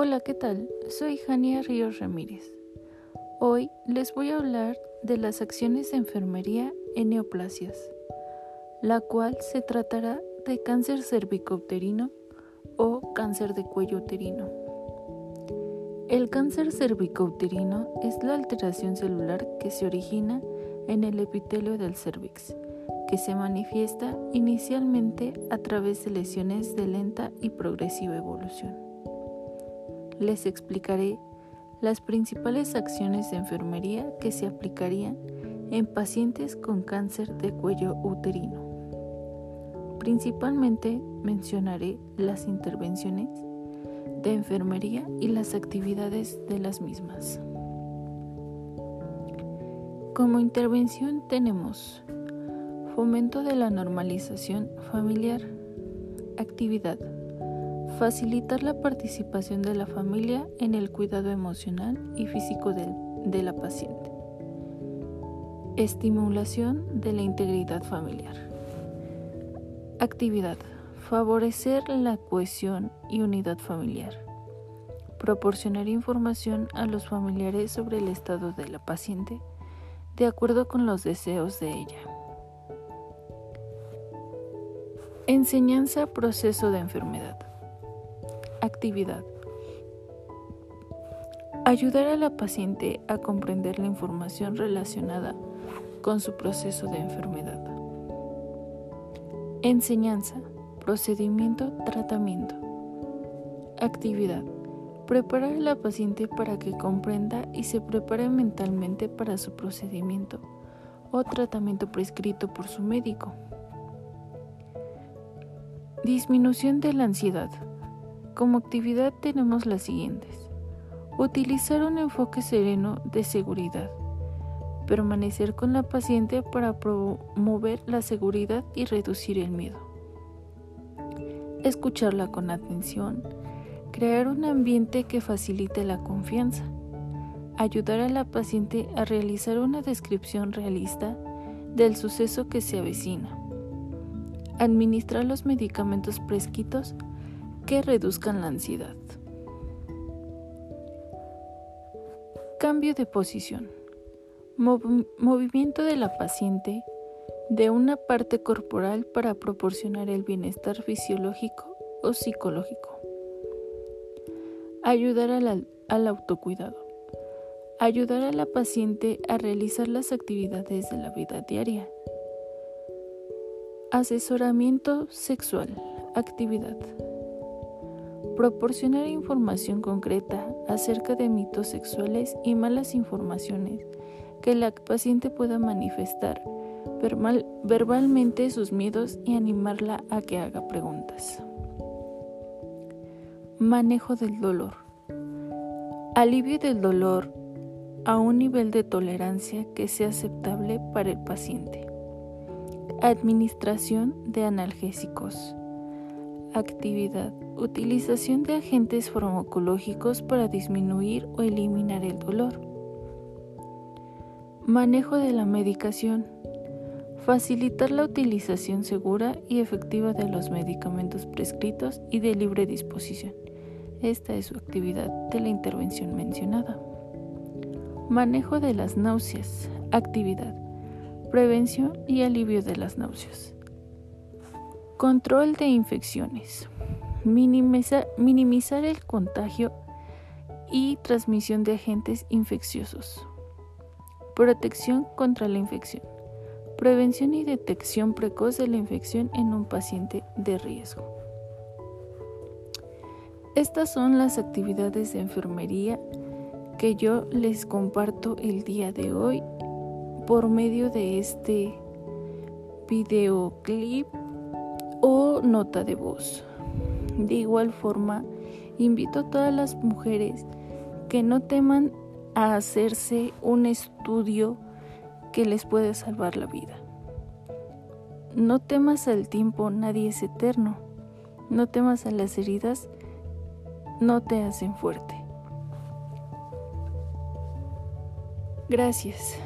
Hola, ¿qué tal? Soy Jania Ríos Ramírez. Hoy les voy a hablar de las acciones de enfermería en neoplasias, la cual se tratará de cáncer cervicouterino o cáncer de cuello uterino. El cáncer cervicouterino es la alteración celular que se origina en el epitelio del cervix, que se manifiesta inicialmente a través de lesiones de lenta y progresiva evolución les explicaré las principales acciones de enfermería que se aplicarían en pacientes con cáncer de cuello uterino. Principalmente mencionaré las intervenciones de enfermería y las actividades de las mismas. Como intervención tenemos fomento de la normalización familiar, actividad Facilitar la participación de la familia en el cuidado emocional y físico de, la paciente. Estimulación de la integridad familiar. Actividad. Favorecer la cohesión y unidad familiar. Proporcionar información a los familiares sobre el estado de la paciente de acuerdo con los deseos de ella. Enseñanza proceso de enfermedad. Actividad. Ayudar a la paciente a comprender la información relacionada con su proceso de enfermedad. Enseñanza, procedimiento, tratamiento. Actividad. Preparar a la paciente para que comprenda y se prepare mentalmente para su procedimiento o tratamiento prescrito por su médico. Disminución de la ansiedad. Como actividad tenemos las siguientes. Utilizar un enfoque sereno de seguridad. Permanecer con la paciente para promover la seguridad y reducir el miedo. Escucharla con atención. Crear un ambiente que facilite la confianza. Ayudar a la paciente a realizar una descripción realista del suceso que se avecina. Administrar los medicamentos prescritos que reduzcan la ansiedad. Cambio de posición. movimiento de la paciente de una parte corporal para proporcionar el bienestar fisiológico o psicológico. Ayudar al, al autocuidado. Ayudar a la paciente a realizar las actividades de la vida diaria. Asesoramiento sexual. Actividad. Proporcionar información concreta acerca de mitos sexuales y malas informaciones que la paciente pueda manifestar verbalmente sus miedos y animarla a que haga preguntas. Manejo del dolor. Alivio del dolor a un nivel de tolerancia que sea aceptable para el paciente. Administración de analgésicos. Actividad. Utilización de agentes farmacológicos para disminuir o eliminar el dolor. Manejo de la medicación. Facilitar la utilización segura y efectiva de los medicamentos prescritos y de libre disposición. Esta es su actividad de la intervención mencionada. Manejo de las náuseas. Actividad. Prevención y alivio de las náuseas. Control de infecciones. minimizar el contagio y transmisión de agentes infecciosos. Protección contra la infección. Prevención y detección precoz de la infección en un paciente de riesgo. Estas son las actividades de enfermería que yo les comparto el día de hoy por medio de este videoclip o nota de voz. De igual forma, invito a todas las mujeres que no teman a hacerse un estudio que les puede salvar la vida. No temas al tiempo, nadie es eterno. No temas a las heridas, no te hacen fuerte. Gracias.